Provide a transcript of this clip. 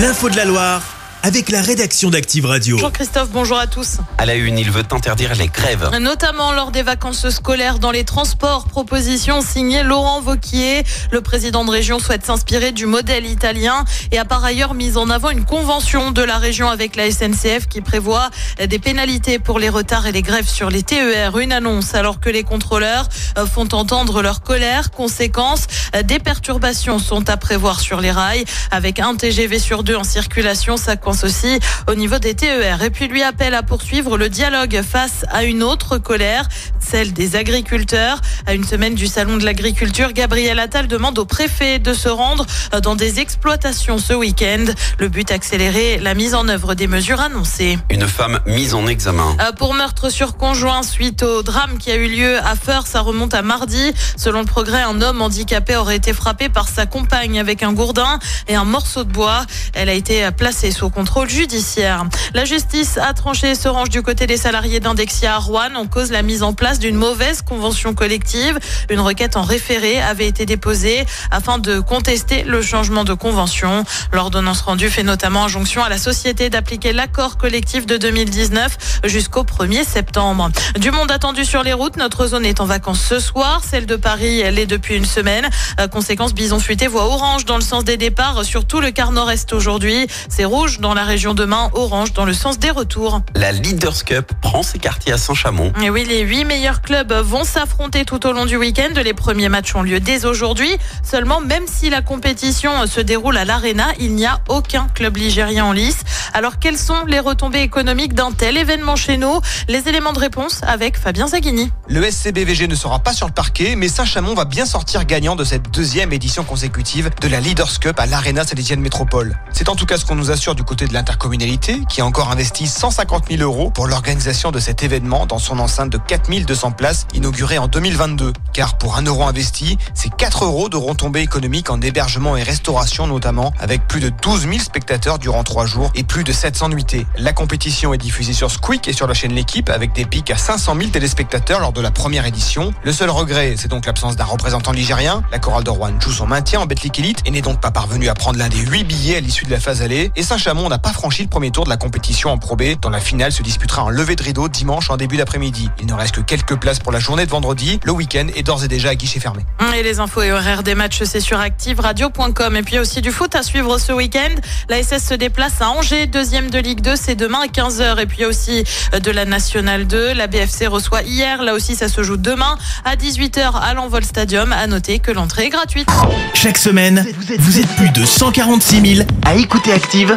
L'info de la Loire avec la rédaction d'Active Radio. Bonjour Christophe, bonjour à tous. À la une, il veut interdire les grèves. Notamment lors des vacances scolaires dans les transports. Proposition signée Laurent Vauquier. Le président de région souhaite s'inspirer du modèle italien et a par ailleurs mis en avant une convention de la région avec la SNCF qui prévoit des pénalités pour les retards et les grèves sur les TER. Une annonce alors que les contrôleurs font entendre leur colère. Conséquence, des perturbations sont à prévoir sur les rails avec un TGV sur deux en circulation. Ça aussi au niveau des TER. Et puis lui appelle à poursuivre le dialogue face à une autre colère, celle des agriculteurs. À une semaine du salon de l'agriculture, Gabriel Attal demande au préfet de se rendre dans des exploitations ce week-end. Le but accélérer la mise en œuvre des mesures annoncées. Une femme mise en examen. Euh, pour meurtre sur conjoint suite au drame qui a eu lieu à Feur, ça remonte à mardi. Selon le progrès, un homme handicapé aurait été frappé par sa compagne avec un gourdin et un morceau de bois. Elle a été placée sous contrôle judiciaire. La justice a tranché ce range du côté des salariés d'Indexia à Rouen. On cause la mise en place d'une mauvaise convention collective. Une requête en référé avait été déposée afin de contester le changement de convention. L'ordonnance rendue fait notamment injonction à la société d'appliquer l'accord collectif de 2019 jusqu'au 1er septembre. Du monde attendu sur les routes. Notre zone est en vacances ce soir. Celle de Paris, elle est depuis une semaine. Euh, conséquence, Bison Futé voit orange dans le sens des départs sur tout le quart nord-est aujourd'hui. C'est rouge dans dans la région demain, orange dans le sens des retours. La Leaders Cup prend ses quartiers à Saint-Chamond. Et oui, les huit meilleurs clubs vont s'affronter tout au long du week-end. Les premiers matchs ont lieu dès aujourd'hui. Seulement, même si la compétition se déroule à l'Arena, il n'y a aucun club ligérien en lice. Alors, quelles sont les retombées économiques d'un tel événement chez nous? Les éléments de réponse avec Fabien Zaghini. Le SCBVG ne sera pas sur le parquet, mais Saint-Chamond va bien sortir gagnant de cette deuxième édition consécutive de la Leaders Cup à l'Arena Saint-Étienne Métropole. C'est en tout cas ce qu'on nous assure du côté de l'intercommunalité qui a encore investi 150 000 euros pour l'organisation de cet événement dans son enceinte de 4200 places inaugurée en 2022. Car pour un euro investi, c'est 4 euros de retombées économiques en hébergement et restauration notamment, avec plus de 12 000 spectateurs durant 3 jours et plus de 700 nuitées. La compétition est diffusée sur Squeak et sur la chaîne L'équipe avec des pics à 500 000 téléspectateurs lors de la première édition. Le seul regret, c'est donc l'absence d'un représentant ligérien. La chorale de Rouen joue son maintien en Betclic Elite et n'est donc pas parvenue à prendre l'un des 8 billets à l'issue de la phase allée. Et Saint-Chamond n'a pas franchi le premier tour de la compétition en Pro B, dont la finale se disputera en levée de rideau dimanche en début d'après-midi. Il ne reste que quelques places pour la journée de vendredi. Le week-end est d'ores et déjà à guichet fermé. Et les infos et horaires des matchs, c'est sur activeradio.com. Et puis aussi du foot à suivre ce week-end. La SS se déplace à Angers, deuxième de Ligue 2, c'est demain à 15h. Et puis aussi de la Nationale 2. La BFC reçoit hier, là aussi ça se joue demain à 18h à l'Envol Stadium. À noter que l'entrée est gratuite. Chaque semaine, vous êtes, plus de 146 000 à écouter Active